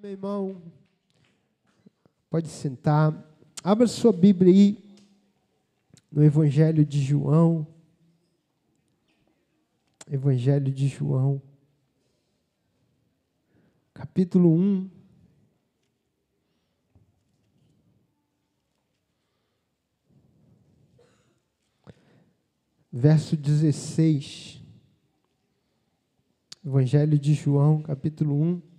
meu irmão. Pode sentar. Abra sua Bíblia aí no Evangelho de João. Evangelho de João, capítulo 1. Verso 16. Evangelho de João, capítulo 1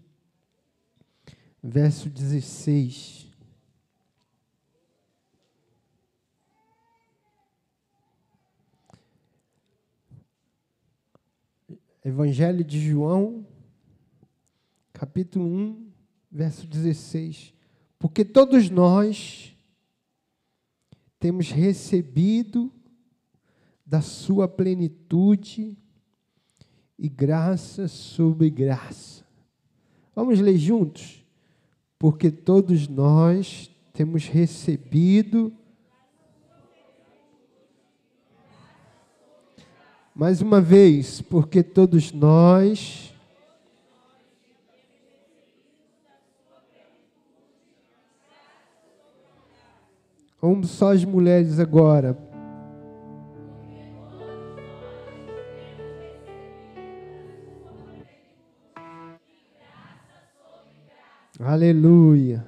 verso 16. Evangelho de João, capítulo 1, verso 16. Porque todos nós temos recebido da sua plenitude e graça sobre graça. Vamos ler juntos? Porque todos nós temos recebido. Mais uma vez, porque todos nós. Vamos só as mulheres agora. Aleluia.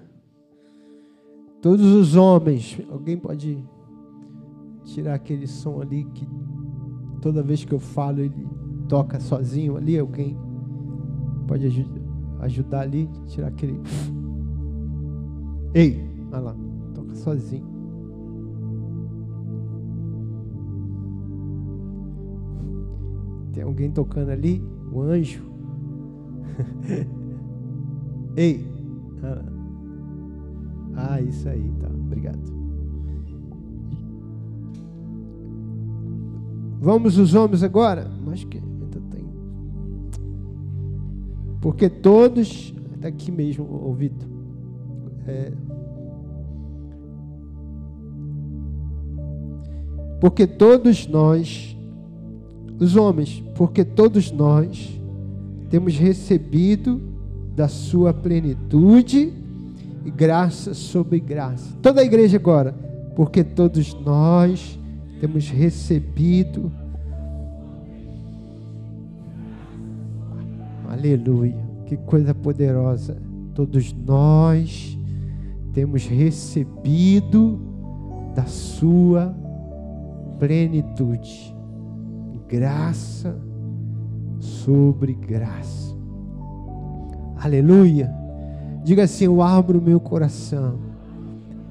Todos os homens, alguém pode tirar aquele som ali que toda vez que eu falo ele toca sozinho ali? Alguém pode ajudar ali, tirar aquele. Ei, olha lá, toca sozinho. Tem alguém tocando ali? O anjo. Ei, ah, isso aí, tá. Obrigado. Vamos os homens agora? Mas que ainda tem. Porque todos. Está aqui mesmo, ouvido. É, porque todos nós, os homens, porque todos nós temos recebido da sua plenitude e graça sobre graça. Toda a igreja agora, porque todos nós temos recebido. Aleluia, que coisa poderosa. Todos nós temos recebido da sua plenitude, graça sobre graça. Aleluia. Diga assim: Eu abro meu coração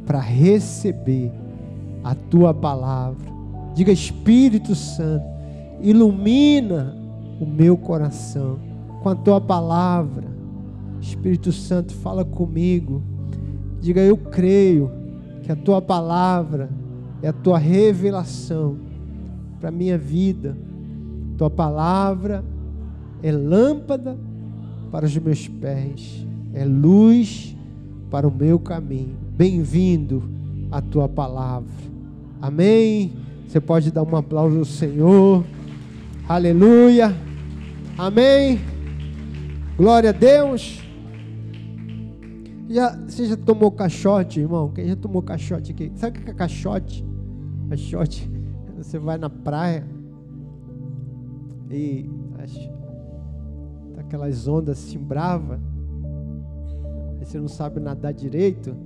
para receber a tua palavra. Diga, Espírito Santo, ilumina o meu coração com a tua palavra. Espírito Santo, fala comigo. Diga, eu creio que a tua palavra é a tua revelação para a minha vida. Tua palavra é lâmpada para os meus pés, é luz para o meu caminho. Bem-vindo à tua palavra. Amém. Você pode dar um aplauso ao Senhor. Aleluia. Amém. Glória a Deus. Já, você já tomou caixote, irmão? Quem já tomou caixote aqui? Sabe o que é caixote? Caixote. Você vai na praia e aquelas ondas assim brava, aí você não sabe nadar direito.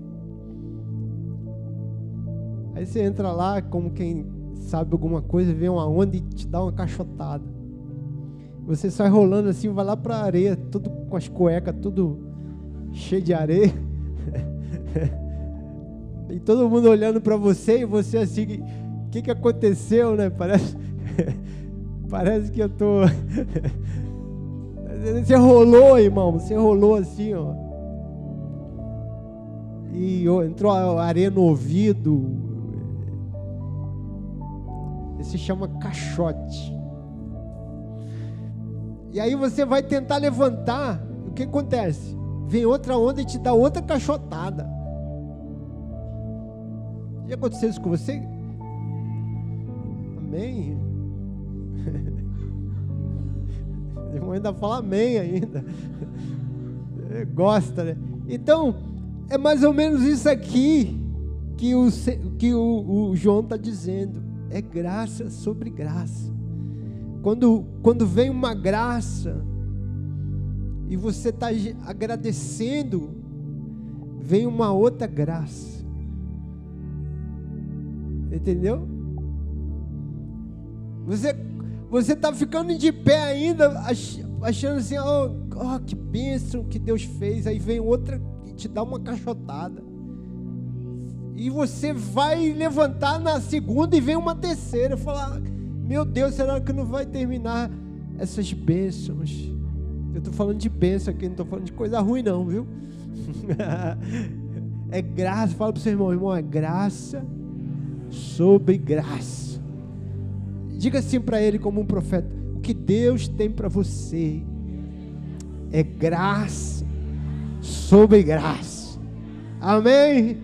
Aí você entra lá como quem sabe alguma coisa, vê uma onda e te dá uma cachotada. Você sai rolando assim, vai lá para a areia, tudo com as cuecas, tudo cheio de areia. e todo mundo olhando para você e você assim, o que, que aconteceu, né? Parece, parece que eu tô Você rolou, irmão. Você rolou assim, ó. E entrou areia no ouvido. Isso se chama caixote. E aí você vai tentar levantar. O que acontece? Vem outra onda e te dá outra caixotada. Já aconteceu isso com você? Amém? irmão ainda fala amém ainda. Gosta, né? Então, é mais ou menos isso aqui que o, que o, o João está dizendo. É graça sobre graça. Quando, quando vem uma graça e você está agradecendo, vem uma outra graça. Entendeu? Você você está ficando de pé ainda, achando assim, oh, oh, que bênção que Deus fez. Aí vem outra e te dá uma cachotada. E você vai levantar na segunda e vem uma terceira. Falar, meu Deus, será que não vai terminar essas bênçãos? Eu estou falando de bênção aqui, não estou falando de coisa ruim, não, viu? é graça, fala para o seu irmão, irmão, é graça sobre graça. Diga assim para ele, como um profeta: o que Deus tem para você é graça sobre graça. Amém?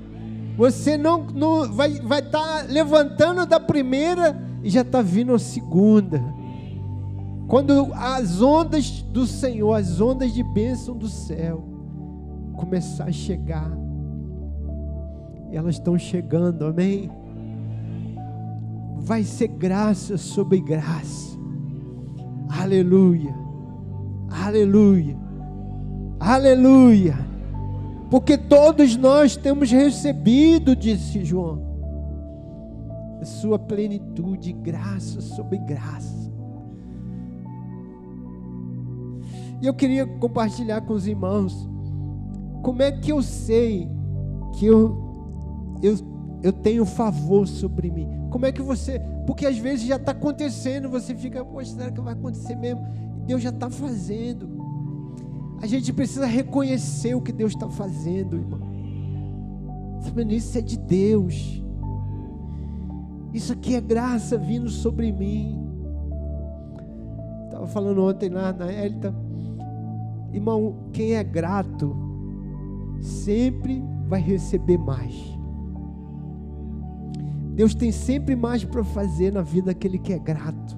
Você não, não vai estar vai tá levantando da primeira e já está vindo a segunda. Quando as ondas do Senhor, as ondas de bênção do céu, começar a chegar, elas estão chegando, amém? Vai ser graça sobre graça, aleluia, aleluia, aleluia, porque todos nós temos recebido, disse João, a sua plenitude, graça sobre graça. E eu queria compartilhar com os irmãos como é que eu sei que eu, eu, eu tenho favor sobre mim. Como é que você. Porque às vezes já está acontecendo, você fica, poxa, será que vai acontecer mesmo? Deus já está fazendo. A gente precisa reconhecer o que Deus está fazendo, irmão. Isso é de Deus. Isso aqui é graça vindo sobre mim. Estava falando ontem lá na Elita. Irmão, quem é grato sempre vai receber mais. Deus tem sempre mais para fazer na vida daquele que é grato.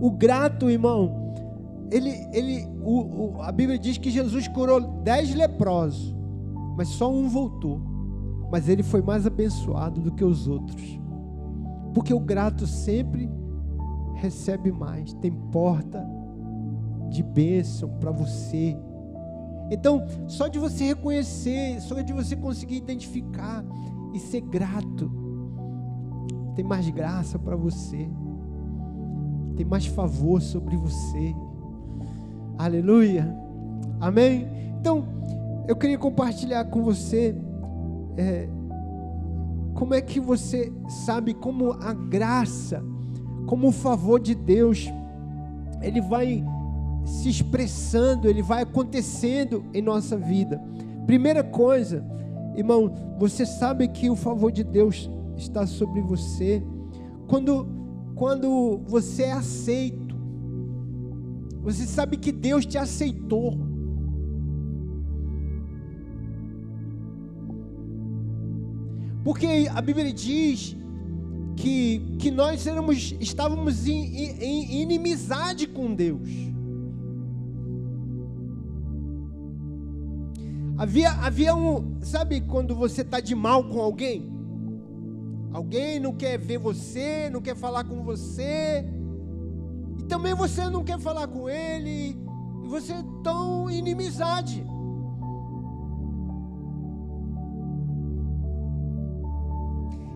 O grato, irmão, ele, ele, o, o, a Bíblia diz que Jesus curou dez leprosos, mas só um voltou mas ele foi mais abençoado do que os outros. Porque o grato sempre recebe mais, tem porta de bênção para você. Então, só de você reconhecer, só de você conseguir identificar e ser grato, tem mais graça para você, tem mais favor sobre você. Aleluia, amém? Então, eu queria compartilhar com você é, como é que você sabe como a graça, como o favor de Deus, ele vai se expressando, ele vai acontecendo em nossa vida. Primeira coisa, irmão, você sabe que o favor de Deus está sobre você quando quando você é aceito. Você sabe que Deus te aceitou. Porque a Bíblia diz que, que nós éramos, estávamos em, em, em inimizade com Deus. Havia, havia um. Sabe quando você está de mal com alguém? Alguém não quer ver você, não quer falar com você. E também você não quer falar com ele. E você tão em inimizade.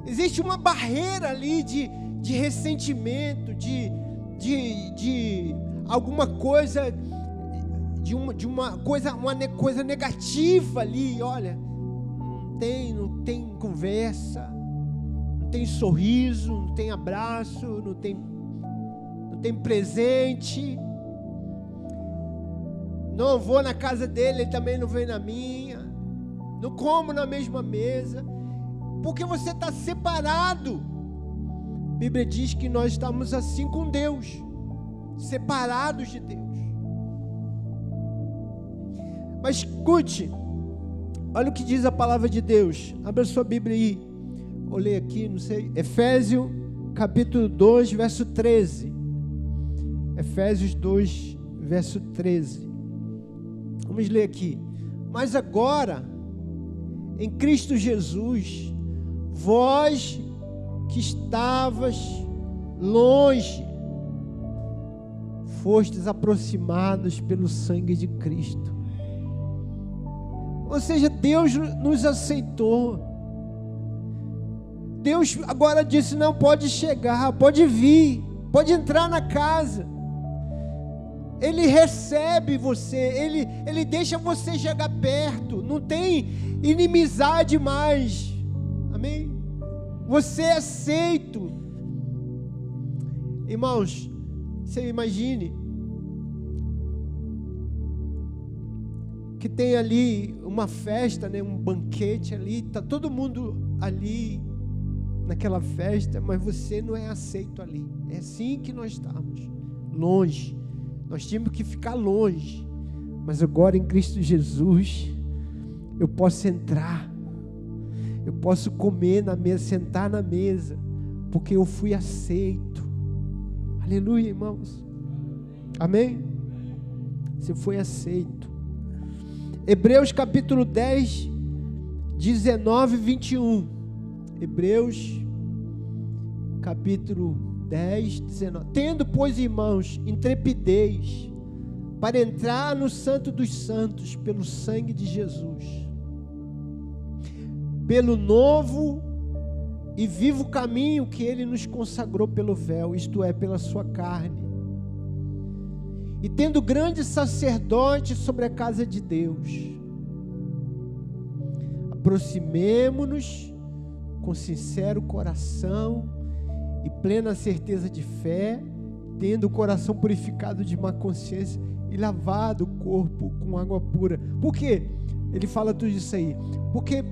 Existe uma barreira ali de, de ressentimento, de, de, de alguma coisa, de uma, de uma coisa, uma coisa negativa ali. Olha, não tem, não tem conversa, não tem sorriso, não tem abraço, não tem, não tem presente. Não vou na casa dele, ele também não vem na minha. Não como na mesma mesa porque você está separado. A Bíblia diz que nós estamos assim com Deus, separados de Deus. Mas escute, olha o que diz a palavra de Deus. Abra sua Bíblia aí. Olhei aqui, não sei. Efésios capítulo 2, verso 13. Efésios 2, verso 13. Vamos ler aqui. Mas agora, em Cristo Jesus, vós que estavas longe, fostes aproximados pelo sangue de Cristo. Ou seja, Deus nos aceitou. Deus agora disse: não pode chegar, pode vir, pode entrar na casa. Ele recebe você, ele, ele deixa você chegar perto, não tem inimizade mais. Amém? Você é aceito. Irmãos, você imagine que tem ali uma festa, né, um banquete ali, tá todo mundo ali naquela festa, mas você não é aceito ali. É assim que nós estamos, longe. Nós tínhamos que ficar longe. Mas agora em Cristo Jesus, eu posso entrar. Eu posso comer na mesa, sentar na mesa, porque eu fui aceito. Aleluia, irmãos. Amém? Você foi aceito. Hebreus capítulo 10, 19 e 21. Hebreus capítulo 10, 19. Tendo, pois, irmãos, intrepidez para entrar no Santo dos Santos pelo sangue de Jesus, pelo novo e vivo caminho que ele nos consagrou pelo véu, isto é, pela sua carne. E tendo grande sacerdote sobre a casa de Deus, aproximemo-nos com sincero coração e plena certeza de fé, tendo o coração purificado de má consciência e lavado o corpo com água pura. Por quê? Ele fala tudo isso aí. Porque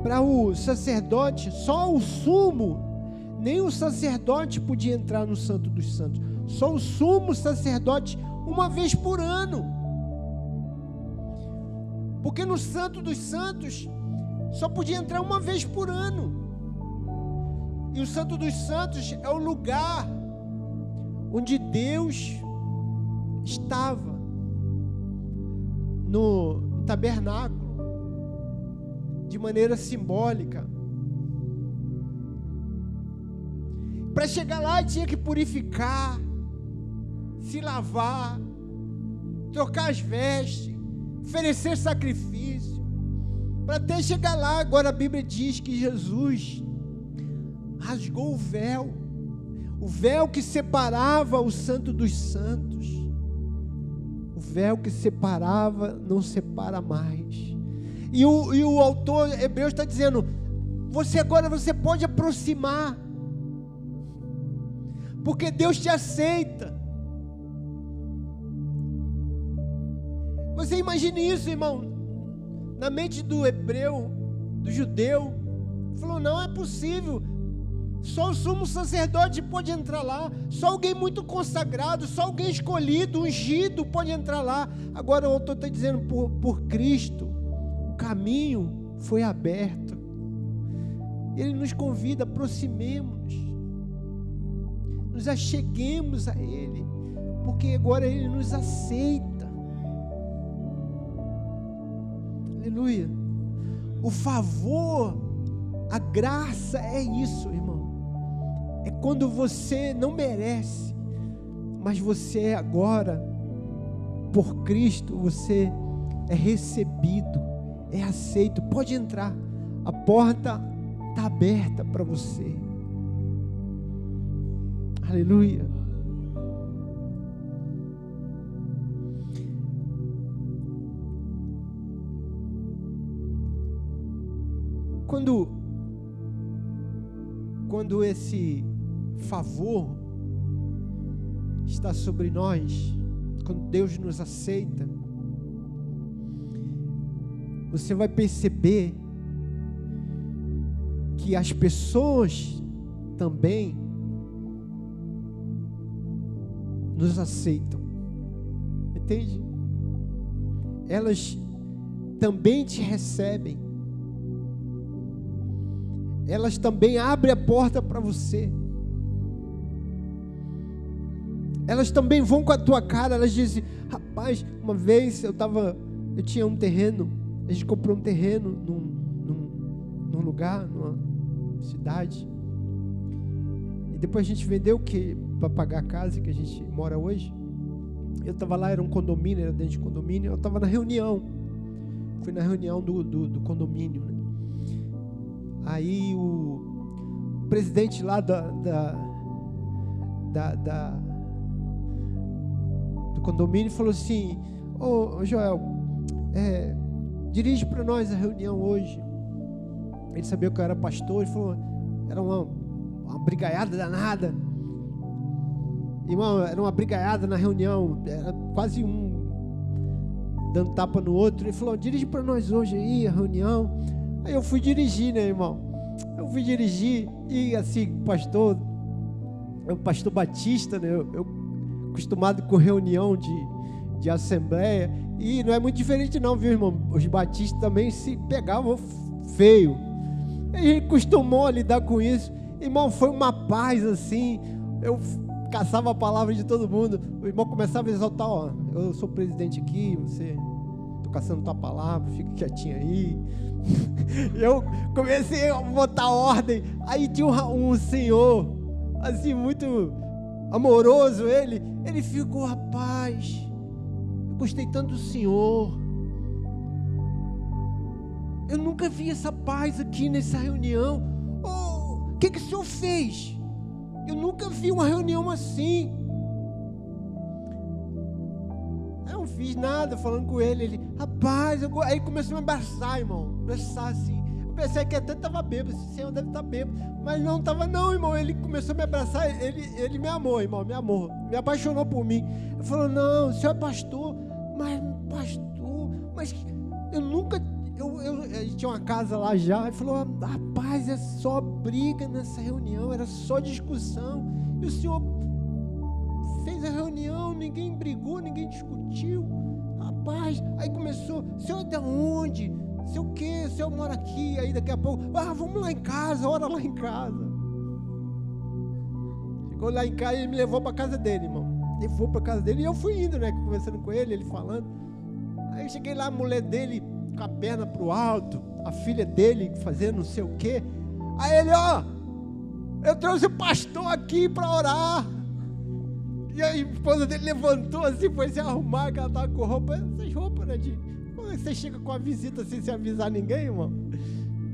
para o sacerdote, só o sumo, nem o sacerdote podia entrar no Santo dos Santos. Só o sumo sacerdote uma vez por ano. Porque no Santo dos Santos só podia entrar uma vez por ano. E o Santo dos Santos é o lugar onde Deus estava no tabernáculo, de maneira simbólica. Para chegar lá tinha que purificar, se lavar, trocar as vestes, oferecer sacrifício. Para até chegar lá, agora a Bíblia diz que Jesus rasgou o véu, o véu que separava o santo dos santos. O véu que separava não separa mais. E o, e o autor hebreu está dizendo: você agora você pode aproximar, porque Deus te aceita. Você imagine isso, irmão, na mente do hebreu, do judeu, falou: não é possível, só o sumo sacerdote pode entrar lá. Só alguém muito consagrado, só alguém escolhido, ungido pode entrar lá. Agora o autor está dizendo: por, por Cristo, o caminho foi aberto. Ele nos convida, aproximemos-nos, nos acheguemos a Ele, porque agora Ele nos aceita. Aleluia. O favor, a graça é isso, irmão é quando você não merece, mas você agora, por Cristo, você é recebido, é aceito. Pode entrar, a porta está aberta para você. Aleluia. Quando, quando esse favor está sobre nós, quando Deus nos aceita, você vai perceber que as pessoas também nos aceitam. Entende? Elas também te recebem. Elas também abrem a porta para você elas também vão com a tua cara. Elas dizem: Rapaz, uma vez eu estava eu tinha um terreno, a gente comprou um terreno num, num, num lugar, numa cidade. E depois a gente vendeu o que para pagar a casa que a gente mora hoje. Eu estava lá, era um condomínio, era dentro de condomínio. Eu estava na reunião. Fui na reunião do, do, do condomínio. Né? Aí o presidente lá da, da, da, da do condomínio falou assim: Ô Joel, é, dirige para nós a reunião hoje. Ele sabia que eu era pastor, ele falou: era uma, uma brigaiada danada. Irmão, era uma brigaiada na reunião, era quase um dando tapa no outro. Ele falou: dirige para nós hoje aí a reunião. Eu fui dirigir, né, irmão? Eu fui dirigir e assim, pastor, o pastor Batista, né? Eu, eu acostumado com reunião de, de assembleia. E não é muito diferente, não, viu, irmão? Os batistas também se pegavam feio. Gente costumou a lidar com isso. Irmão, foi uma paz assim. Eu caçava a palavra de todo mundo. O irmão começava a exaltar: Ó, eu sou presidente aqui, você. Caçando tua palavra, fica quietinho aí. eu comecei a botar ordem. Aí tinha um, um senhor, assim, muito amoroso, ele. Ele ficou, rapaz, eu gostei tanto do senhor. Eu nunca vi essa paz aqui nessa reunião. Oh, o que, que o senhor fez? Eu nunca vi uma reunião assim. Fiz nada falando com ele. Ele, rapaz, eu... aí começou a me abraçar, irmão. Abraçar assim. Eu pensei que até estava bêbado. Esse senhor deve estar tá bêbado. Mas não estava, não, irmão. Ele começou a me abraçar. Ele, ele me amou, irmão. Me amou. Me apaixonou por mim. Ele falou: Não, o senhor é pastor. Mas, pastor, mas eu nunca eu, eu, a gente tinha uma casa lá já, e falou: rapaz, é só briga nessa reunião, era só discussão. E o senhor fez a reunião, ninguém brigou, ninguém discutiu. Rapaz, aí começou: senhor é de onde? Sei o quê? O senhor mora aqui, aí daqui a pouco, ah, vamos lá em casa, ora lá em casa. Chegou lá em casa e ele me levou para casa dele, irmão. Levou para casa dele e eu fui indo, né? Conversando com ele, ele falando. Aí eu cheguei lá, a mulher dele com a perna para o alto, a filha dele fazendo não sei o quê. Aí ele, ó, eu trouxe o pastor aqui para orar. E a esposa dele levantou assim, foi se arrumar, que ela estava com roupa, essas roupas, né? De, como é que você chega com a visita assim, sem avisar ninguém, irmão?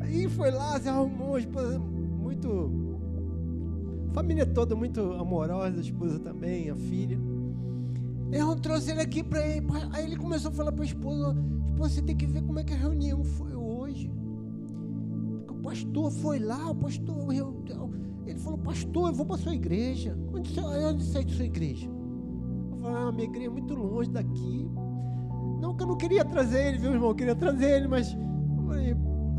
Aí foi lá, se arrumou, a esposa muito. Família toda muito amorosa, a esposa também, a filha. Eu trouxe ele aqui para ele. Aí ele começou a falar para a esposa: você tem que ver como é que a reunião foi hoje. O pastor foi lá, o pastor. Ele falou, pastor, eu vou para sua igreja. Onde você, sai de sua igreja? Eu falei, ah, minha igreja é muito longe daqui. Não que eu não queria trazer ele, viu, irmão? Eu queria trazer ele, mas. Eu falei,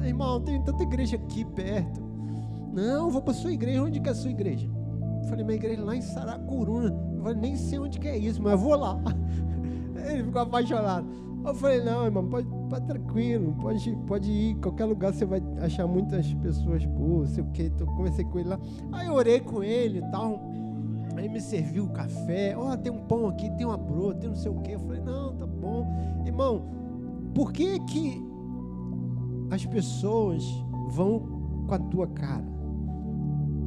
irmão, tem tanta igreja aqui perto. Não, eu vou para sua igreja. Onde que é a sua igreja? Eu falei, minha igreja é lá em Saracuruna. Eu falei, nem sei onde que é isso, mas eu vou lá. Ele ficou apaixonado. Eu falei, não, irmão, pode, pode tranquilo, pode, pode ir, qualquer lugar você vai achar muitas pessoas boas, sei o que. Então, comecei com ele lá. Aí orei com ele e tal. Aí me serviu o café. Ó, oh, tem um pão aqui, tem uma broa, tem não sei o que. Eu falei, não, tá bom. Irmão, por que que as pessoas vão com a tua cara?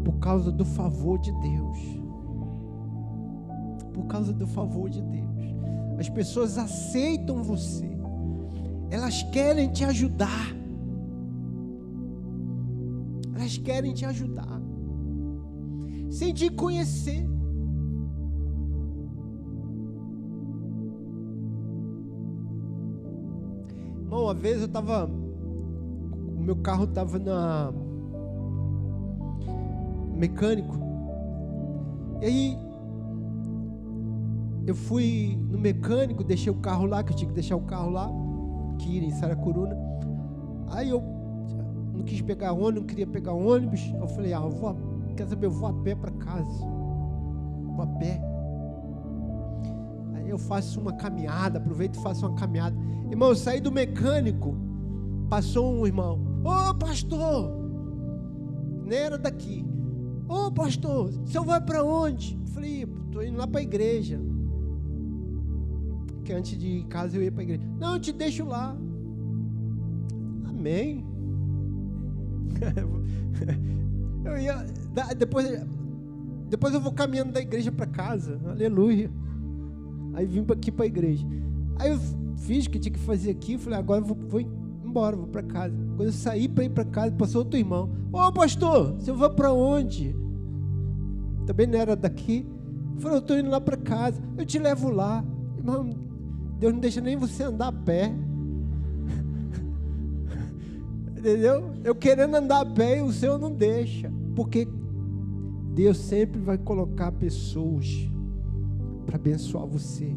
Por causa do favor de Deus. Por causa do favor de Deus. As pessoas aceitam você. Elas querem te ajudar. Elas querem te ajudar. Sem te conhecer. Irmão, uma vez eu estava. O meu carro estava na. Mecânico. E aí eu fui no mecânico, deixei o carro lá, que eu tinha que deixar o carro lá, ia em Saracuruna. Aí eu não quis pegar ônibus, não queria pegar ônibus. Eu falei, ah, eu vou, quer saber, eu vou a pé para casa. Vou a pé. Aí eu faço uma caminhada, aproveito e faço uma caminhada. Irmão, eu saí do mecânico, passou um irmão. Ô oh, pastor! Nem era daqui. Ô oh, pastor, o senhor vai para onde? Eu falei, estou indo lá para a igreja que antes de ir em casa eu ia para a igreja. Não, eu te deixo lá. Amém. eu ia. Depois, depois eu vou caminhando da igreja para casa. Aleluia. Aí vim aqui para a igreja. Aí eu fiz o que tinha que fazer aqui. Falei, agora eu vou, vou embora, vou para casa. Quando eu saí para ir para casa, passou outro irmão. Ô pastor, você vai para onde? Também não era daqui. Falei, eu estou indo lá para casa. Eu te levo lá. Irmão, Deus não deixa nem você andar a pé. Entendeu? Eu querendo andar a pé e o Senhor não deixa. Porque Deus sempre vai colocar pessoas para abençoar você.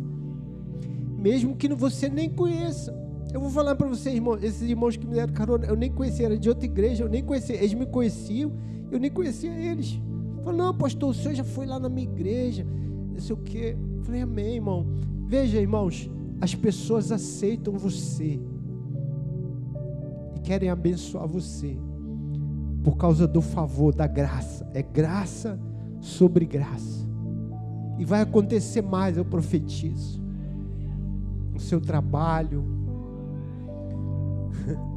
Mesmo que você nem conheça. Eu vou falar para vocês, irmão, esses irmãos que me deram carona, eu nem conhecia, era de outra igreja, eu nem conhecia, eles me conheciam, eu nem conhecia eles. Falei, não, pastor, o senhor já foi lá na minha igreja, não sei o quê. Falei, amém, irmão. Veja, irmãos, as pessoas aceitam você e querem abençoar você por causa do favor, da graça. É graça sobre graça. E vai acontecer mais, eu profetizo. No seu trabalho.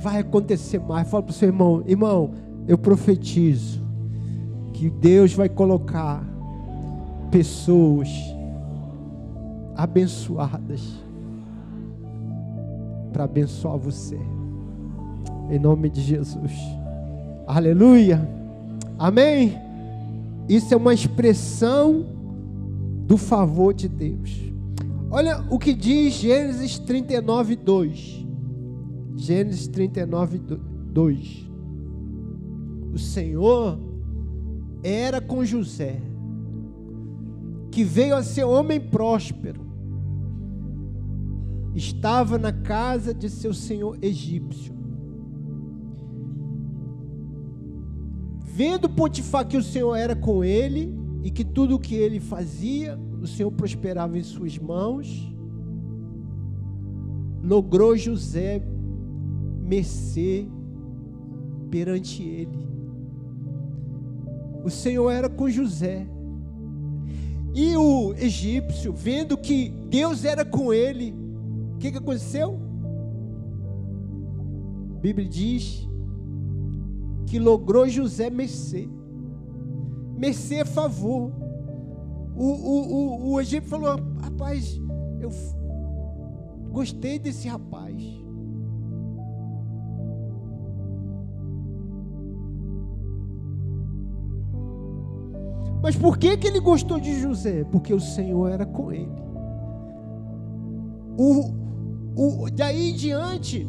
Vai acontecer mais. Fala para o seu irmão, irmão, eu profetizo que Deus vai colocar pessoas abençoadas para abençoar você. Em nome de Jesus. Aleluia. Amém. Isso é uma expressão do favor de Deus. Olha o que diz Gênesis 39, 2. Gênesis 39, 2. O Senhor era com José, que veio a ser homem próspero, estava na casa de seu senhor egípcio. Vendo Potifar que o Senhor era com ele e que tudo o que ele fazia, o Senhor prosperava em suas mãos, logrou José mercê perante ele. O Senhor era com José. E o egípcio, vendo que Deus era com ele, o que, que aconteceu? A Bíblia diz que logrou José mercê. Mercê é favor. O, o, o, o egípcio falou: rapaz, eu gostei desse rapaz. Mas por que, que ele gostou de José? Porque o Senhor era com ele. O, o, daí em diante,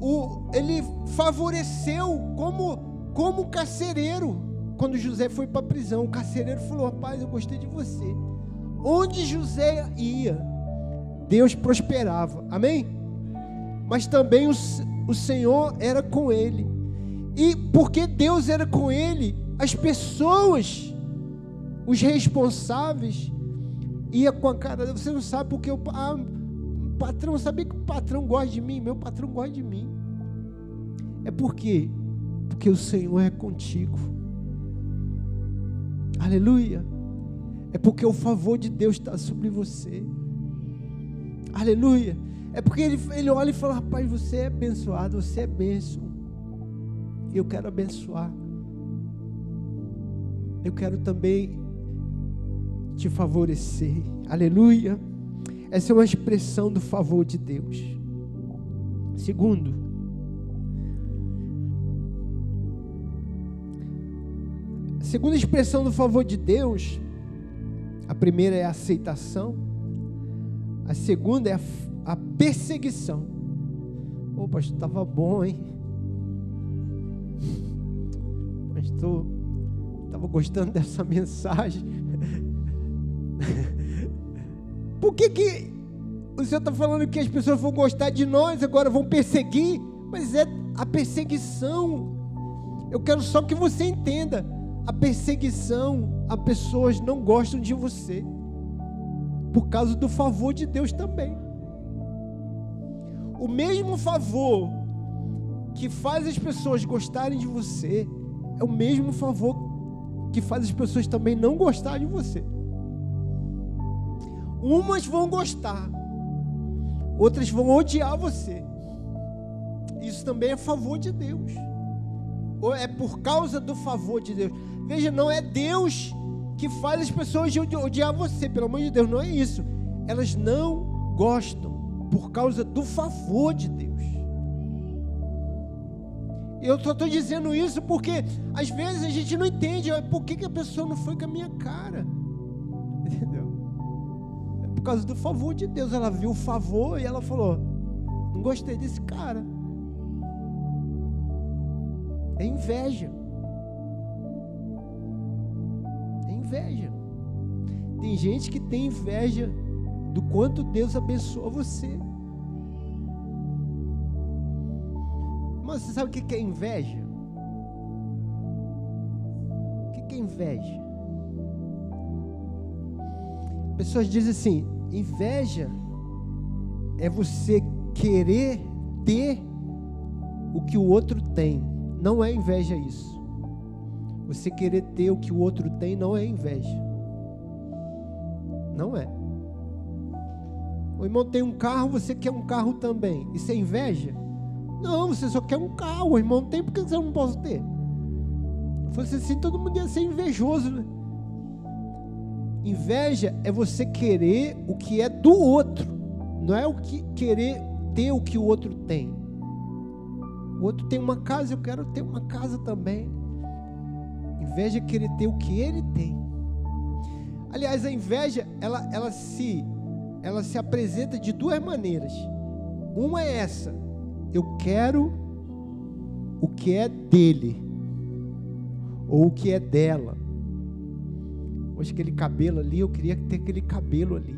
o, ele favoreceu como, como carcereiro. Quando José foi para a prisão, o carcereiro falou: Rapaz, eu gostei de você. Onde José ia, Deus prosperava. Amém? Mas também o, o Senhor era com ele. E porque Deus era com ele, as pessoas os responsáveis ia com a cara, você não sabe porque o ah, patrão, sabia que o patrão gosta de mim, meu patrão gosta de mim. É porque porque o Senhor é contigo. Aleluia. É porque o favor de Deus está sobre você. Aleluia. É porque ele, ele olha e fala: Rapaz, você é abençoado, você é bênção. Eu quero abençoar. Eu quero também te favorecer. Aleluia. Essa é uma expressão do favor de Deus. Segundo, a segunda expressão do favor de Deus, a primeira é a aceitação, a segunda é a, a perseguição. Ô, pastor, estava bom, hein? Pastor, estava gostando dessa mensagem. Por que, que o Senhor está falando que as pessoas vão gostar de nós, agora vão perseguir? Mas é a perseguição. Eu quero só que você entenda. A perseguição, as pessoas não gostam de você. Por causa do favor de Deus também. O mesmo favor que faz as pessoas gostarem de você é o mesmo favor que faz as pessoas também não gostarem de você. Umas vão gostar, outras vão odiar você. Isso também é favor de Deus. Ou é por causa do favor de Deus. Veja, não é Deus que faz as pessoas odiar você, pelo amor de Deus, não é isso. Elas não gostam por causa do favor de Deus. Eu só estou dizendo isso porque às vezes a gente não entende por que, que a pessoa não foi com a minha cara. Causa do favor de Deus. Ela viu o favor e ela falou: Não gostei desse cara. É inveja. É inveja. Tem gente que tem inveja do quanto Deus abençoa você. Mas você sabe o que é inveja? O que é inveja? Pessoas dizem assim: inveja é você querer ter o que o outro tem. Não é inveja isso. Você querer ter o que o outro tem não é inveja. Não é. O irmão tem um carro, você quer um carro também. Isso é inveja? Não, você só quer um carro, o irmão tem, porque você não pode ter? Se fosse assim, todo mundo ia ser invejoso, né? Inveja é você querer o que é do outro, não é o que querer ter o que o outro tem. O outro tem uma casa, eu quero ter uma casa também. Inveja é querer ter o que ele tem. Aliás, a inveja, ela, ela se ela se apresenta de duas maneiras. Uma é essa: eu quero o que é dele, ou o que é dela. Hoje aquele cabelo ali, eu queria ter aquele cabelo ali.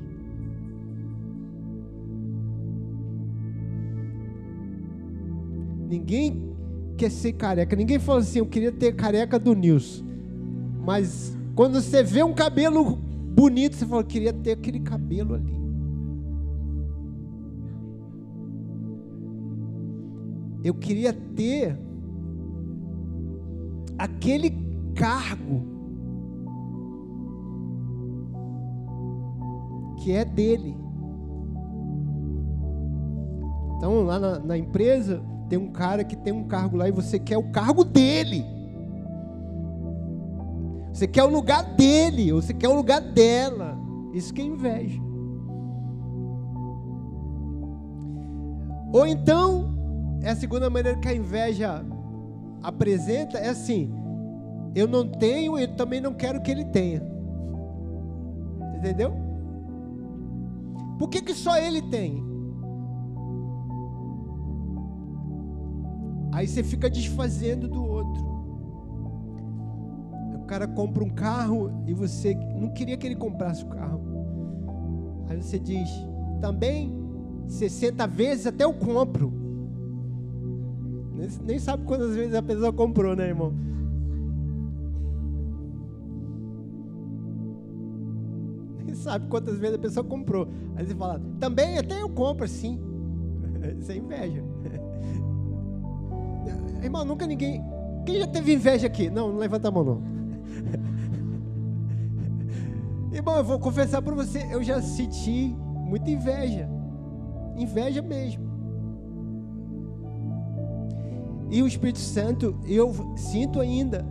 Ninguém quer ser careca. Ninguém fala assim, eu queria ter careca do Nilson. Mas quando você vê um cabelo bonito, você fala, eu queria ter aquele cabelo ali. eu queria ter aquele cargo que é dele. Então, lá na, na, empresa, tem um cara que tem um cargo lá e você quer o cargo dele. Você quer o lugar dele, ou você quer o lugar dela. Isso que é inveja. Ou então, é a segunda maneira que a inveja apresenta, é assim: eu não tenho, eu também não quero que ele tenha. Entendeu? Por que, que só ele tem? Aí você fica desfazendo do outro. O cara compra um carro e você não queria que ele comprasse o carro. Aí você diz: também 60 vezes até eu compro. Nem, sabe quantas vezes a pessoa comprou, né, irmão? Sabe quantas vezes a pessoa comprou. Aí você fala, também até eu compro, sim. Isso é inveja. Irmão, nunca ninguém. Quem já teve inveja aqui? Não, não levanta a mão, não. Irmão, eu vou confessar para você, eu já senti muita inveja. Inveja mesmo. E o Espírito Santo, eu sinto ainda.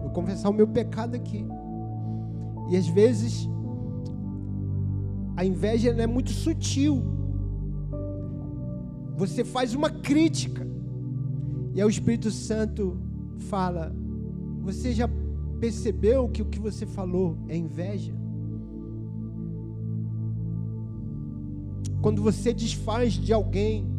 Vou confessar o meu pecado aqui. E às vezes a inveja é muito sutil. Você faz uma crítica. E aí o Espírito Santo fala: Você já percebeu que o que você falou é inveja? Quando você desfaz de alguém,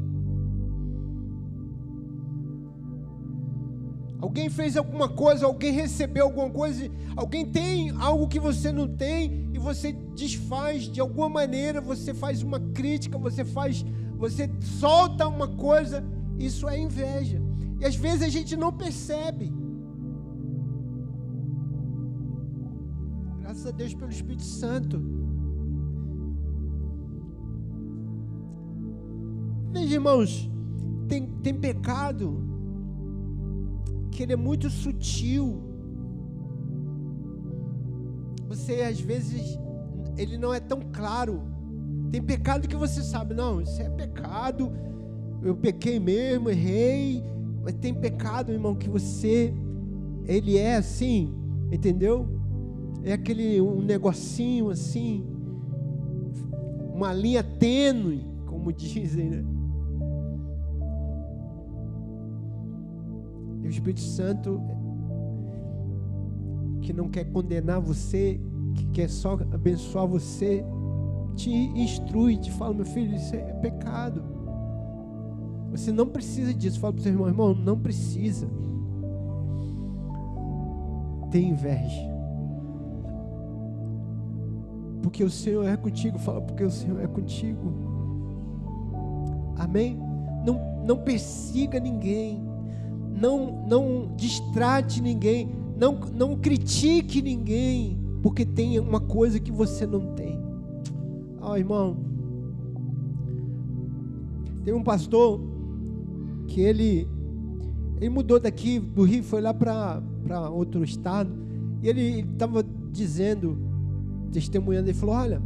Alguém fez alguma coisa, alguém recebeu alguma coisa, alguém tem algo que você não tem e você desfaz de alguma maneira, você faz uma crítica, você faz, você solta uma coisa, isso é inveja. E às vezes a gente não percebe. Graças a Deus pelo Espírito Santo. Veja, irmãos, tem, tem pecado que ele é muito sutil. Você às vezes ele não é tão claro. Tem pecado que você sabe, não, isso é pecado. Eu pequei mesmo, errei. Mas tem pecado, irmão, que você ele é assim, entendeu? É aquele um negocinho assim, uma linha tênue, como dizem, né? E o Espírito Santo que não quer condenar você, que quer só abençoar você, te instrui, te fala, meu filho, isso é pecado. Você não precisa disso. Fala para o seu irmão, irmão, não precisa. Tem inveja. Porque o Senhor é contigo. Fala, porque o Senhor é contigo. Amém? Não, não persiga ninguém. Não, não distrate ninguém não, não critique ninguém, porque tem uma coisa que você não tem. Ó oh, irmão, tem um pastor que ele, ele mudou daqui do Rio, foi lá para outro estado, e ele estava dizendo, testemunhando, ele falou: Olha,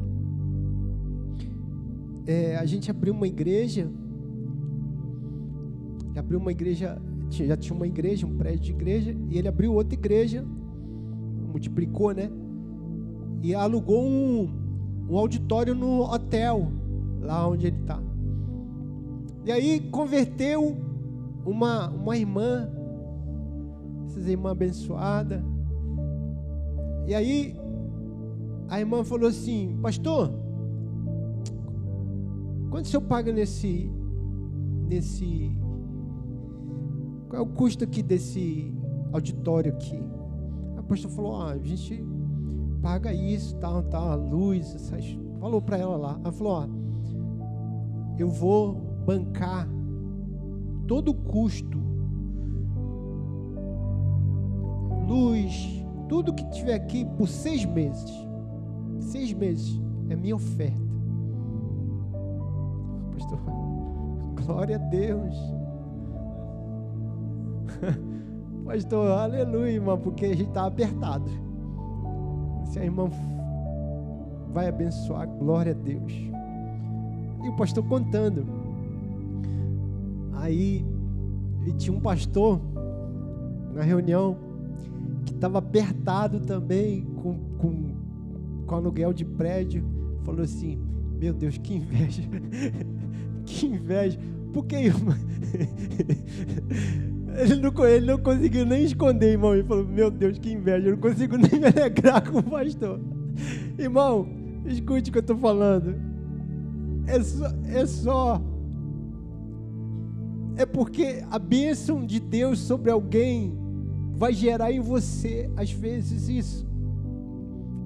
é, a gente abriu uma igreja, abriu uma igreja já tinha uma igreja, um prédio de igreja, e ele abriu outra igreja, multiplicou, né? E alugou um, um auditório no hotel, lá onde ele está. E aí converteu uma, uma irmã, essas irmãs abençoadas. E aí a irmã falou assim, pastor, quanto o senhor paga nesse, nesse qual é o custo aqui desse auditório aqui? A pastor falou: ah, a gente paga isso, tal, tal, a luz, essas... falou para ela lá. Ela falou: ó, eu vou bancar todo o custo, luz, tudo que tiver aqui por seis meses. Seis meses é minha oferta. Pastor, glória a Deus. Pastor, aleluia, irmão, porque a gente está apertado. Se a irmã vai abençoar, glória a Deus. E o pastor contando. Aí, e tinha um pastor na reunião que estava apertado também com, com, com aluguel de prédio. Falou assim: Meu Deus, que inveja! que inveja! Porque, irmão. Ele não, ele não conseguiu nem esconder, irmão. Ele falou: Meu Deus, que inveja. Eu não consigo nem me alegrar com o pastor. Irmão, escute o que eu estou falando. É só, é só. É porque a bênção de Deus sobre alguém vai gerar em você, às vezes, isso.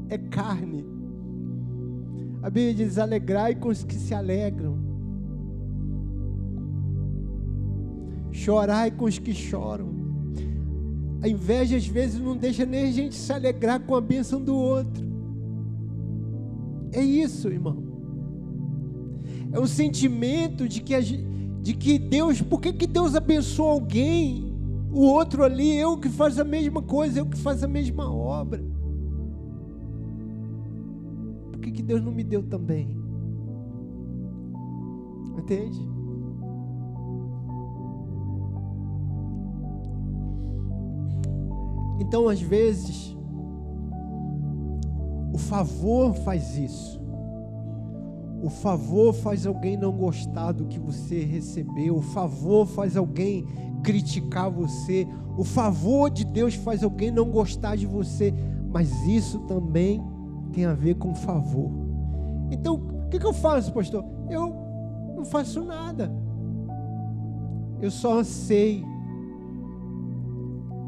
É carne. A Bíblia diz: alegrai com os que se alegram. Chorai com os que choram. A inveja às vezes não deixa nem a gente se alegrar com a bênção do outro. É isso, irmão. É um sentimento de que, a, de que Deus, por que, que Deus abençoa alguém, o outro ali, eu que faço a mesma coisa, eu que faço a mesma obra. Por que, que Deus não me deu também? Entende? Então, às vezes, o favor faz isso. O favor faz alguém não gostar do que você recebeu. O favor faz alguém criticar você. O favor de Deus faz alguém não gostar de você. Mas isso também tem a ver com favor. Então, o que, eu faço, pastor? Eu não faço nada. Eu só sei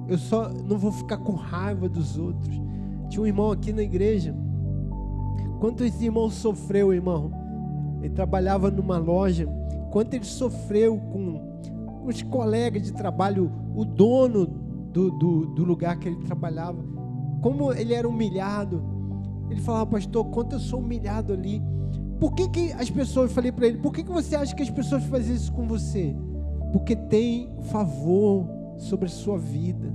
eu só não vou ficar com raiva dos outros. Tinha um irmão aqui na igreja. Quanto esse irmão sofreu, irmão? Ele trabalhava numa loja. Quanto ele sofreu com os colegas de trabalho, o dono do, do, do lugar que ele trabalhava. Como ele era humilhado. Ele falava, pastor, quanto eu sou humilhado ali. Por que, que as pessoas, falei para ele, por que, que você acha que as pessoas fazem isso com você? Porque tem favor sobre a sua vida.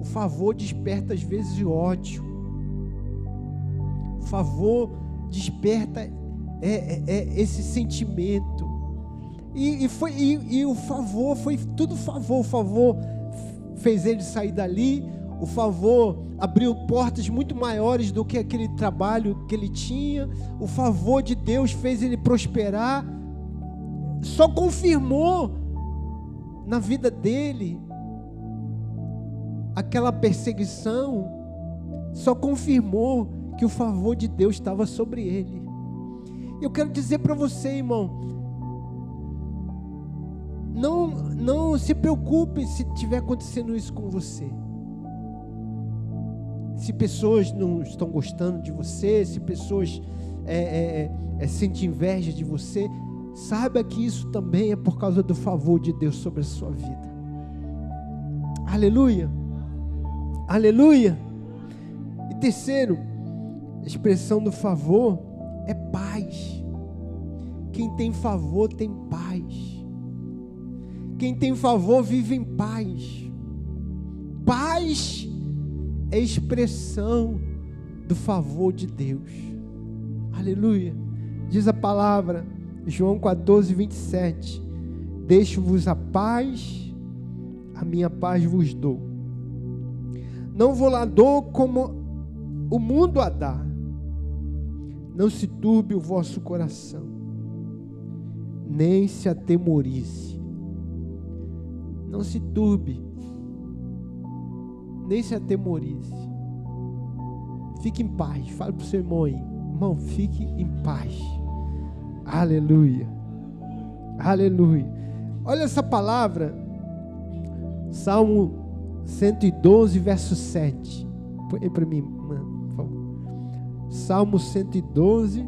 O favor desperta às vezes ódio. O favor desperta é, é, é esse sentimento. E, e foi, e, e, o favor, foi tudo favor. O favor fez ele sair dali. O favor abriu portas muito maiores do que aquele trabalho que ele tinha. O favor de Deus fez ele prosperar. Só confirmou na vida dele aquela perseguição. Só confirmou que o favor de Deus estava sobre ele. Eu quero dizer para você, irmão, não, não se preocupe se estiver acontecendo isso com você. Se pessoas não estão gostando de você, se pessoas é, é, é, sentem inveja de você, saiba que isso também é por causa do favor de Deus sobre a sua vida. Aleluia. Aleluia. E terceiro, a expressão do favor é paz. Quem tem favor tem paz. Quem tem favor vive em paz. Paz é expressão do favor de Deus. Aleluia. Diz a palavra, João 14, 27. Deixo-vos a paz, a minha paz vos dou. Não vou lá dou como o mundo a dá. Não se turbe o vosso coração, nem se atemorize. Não se turbe, nem se atemorize. Fique em paz. Fale para o seu irmão aí, irmão, fique em paz. Aleluia, aleluia. Olha essa palavra, Salmo 112, verso 7. Põe para mim, mano, por favor. Salmo 112,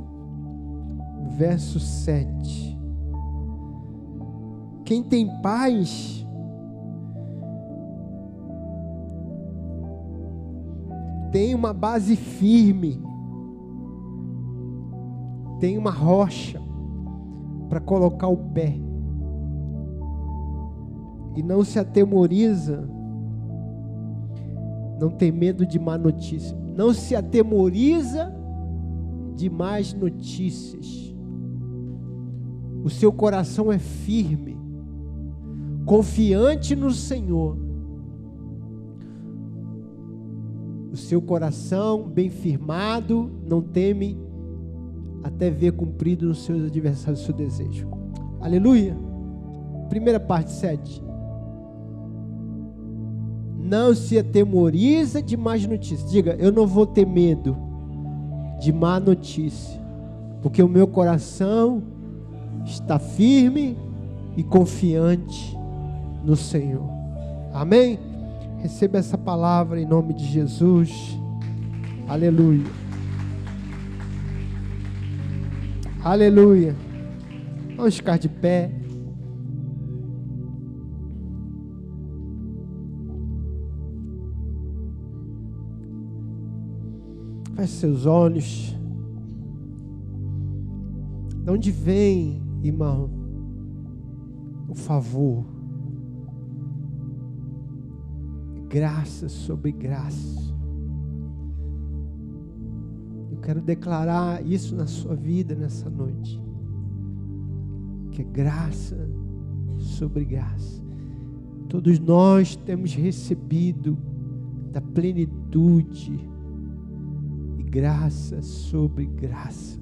verso 7. Quem tem paz tem uma base firme, tem uma rocha para colocar o pé, e não se atemoriza, não tem medo de má notícia, não se atemoriza de más notícias, o seu coração é firme, confiante no Senhor. O seu coração bem firmado, não teme até ver cumprido nos seus adversários o seu desejo. Aleluia. Primeira parte 7. Não se atemoriza de más notícias. Diga, eu não vou ter medo de má notícia, porque o meu coração está firme e confiante no Senhor. Amém? Receba essa palavra em nome de Jesus. Aleluia. Aleluia. Vamos ficar de pé. Feche seus olhos. De onde vem, irmão, o favor? graça sobre graça. Quero declarar isso na sua vida nessa noite. Que é graça sobre graça. Todos nós temos recebido da plenitude e graça sobre graça.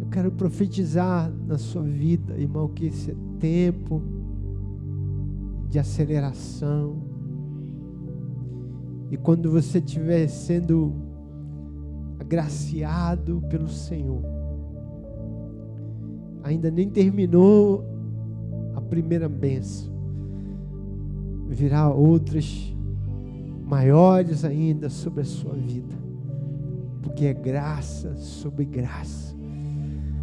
Eu quero profetizar na sua vida, irmão, que esse é tempo de aceleração. E quando você estiver sendo agraciado pelo Senhor, ainda nem terminou a primeira bênção, virá outras maiores ainda sobre a sua vida, porque é graça sobre graça.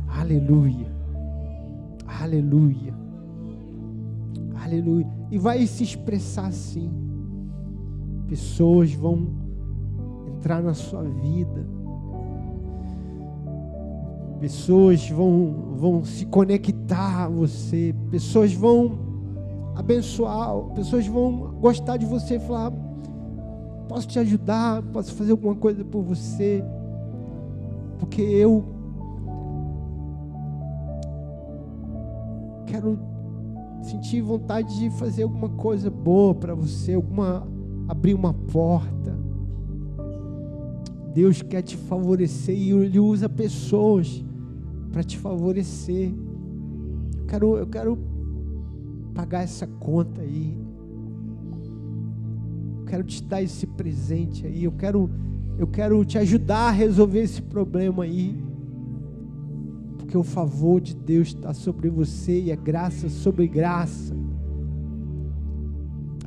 Aleluia, aleluia, aleluia e vai se expressar assim. Pessoas vão entrar na sua vida. Pessoas vão, vão se conectar a você. Pessoas vão abençoar. Pessoas vão gostar de você e falar: Posso te ajudar? Posso fazer alguma coisa por você? porque eu quero sentir vontade de fazer alguma coisa boa para você, alguma abrir uma porta. Deus quer te favorecer e Ele usa pessoas para te favorecer. Eu quero, eu quero pagar essa conta aí. Eu quero te dar esse presente aí. Eu quero, eu quero te ajudar a resolver esse problema aí. Porque o favor de Deus está sobre você e a graça sobre graça.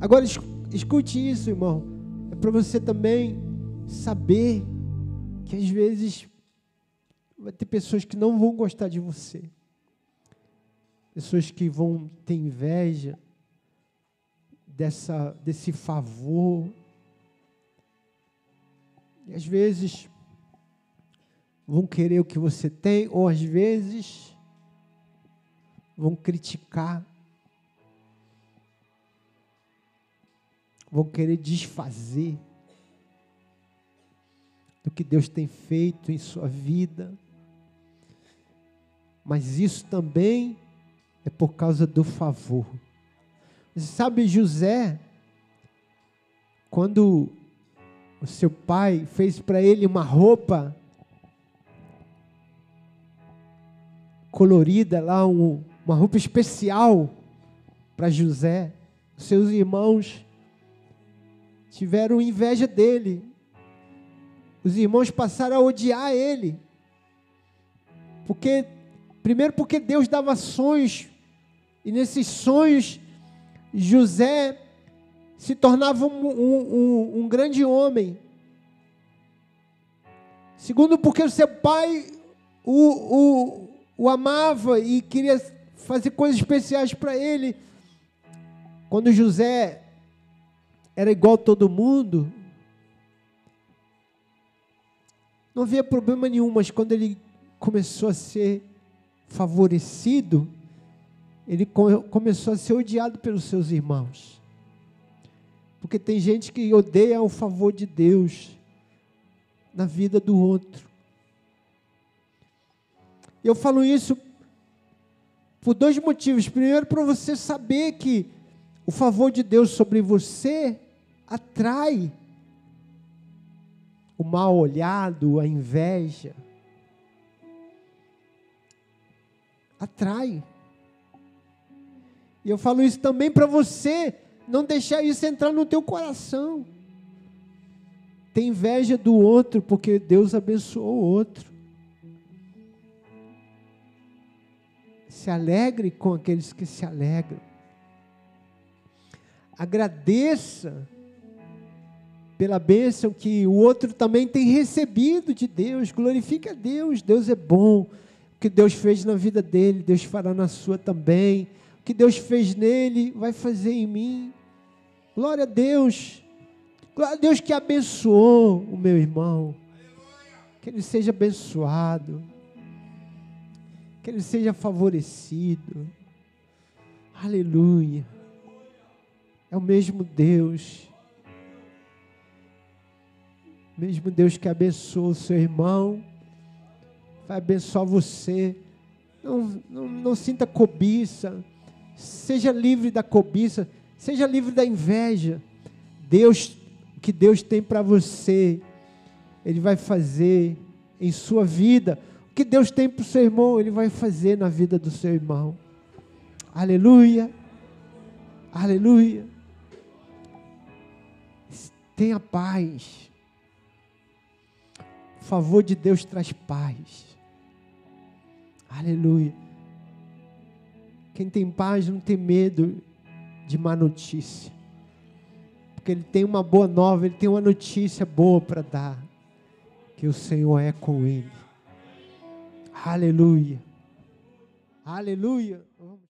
Agora escute isso, irmão. É para você também saber que às vezes vai ter pessoas que não vão gostar de você. Pessoas que vão ter inveja dessa, desse favor. E às vezes vão querer o que você tem, ou às vezes vão criticar, vão querer desfazer do que Deus tem feito em sua vida. Mas isso também é por causa do favor. Você sabe, José, quando o seu pai fez para ele uma roupa colorida lá, um, uma roupa especial para José, seus irmãos tiveram inveja dele. Os irmãos passaram a odiar ele. Porque Primeiro, porque Deus dava sonhos, e nesses sonhos, José se tornava um, um, um, um grande homem. Segundo, porque o seu pai o, o, o amava e queria fazer coisas especiais para ele. Quando José era igual a todo mundo, não havia problema nenhum, mas quando ele começou a ser favorecido, ele começou a ser odiado pelos seus irmãos. Porque tem gente que odeia o favor de Deus na vida do outro. Eu falo isso por dois motivos. Primeiro, para você saber que o favor de Deus sobre você atrai o mal olhado, a inveja. Atrai. E eu falo isso também para você não deixar isso entrar no teu coração. Tem inveja do outro porque Deus abençoou o outro. Se alegre com aqueles que se alegram. Agradeça pela bênção que o outro também tem recebido de Deus. Glorifique a Deus. Deus é bom. O que Deus fez na vida dele, Deus fará na sua também. O que Deus fez nele, vai fazer em mim. Glória a Deus. Glória a Deus que abençoou o meu irmão. Que ele seja abençoado. Que ele seja favorecido. Aleluia. É o mesmo Deus. Mesmo Deus que abençoou o seu irmão vai abençoar você. Não, não, não sinta cobiça. Seja livre da cobiça. Seja livre da inveja. Deus, o que Deus tem para você, Ele vai fazer em sua vida. O que Deus tem para o seu irmão, Ele vai fazer na vida do seu irmão. Aleluia. Aleluia. Tenha paz. O favor de Deus traz paz. Aleluia. Quem tem paz não tem medo de má notícia. Porque ele tem uma boa nova, ele tem uma notícia boa para dar. Que o Senhor é com ele. Aleluia. Aleluia.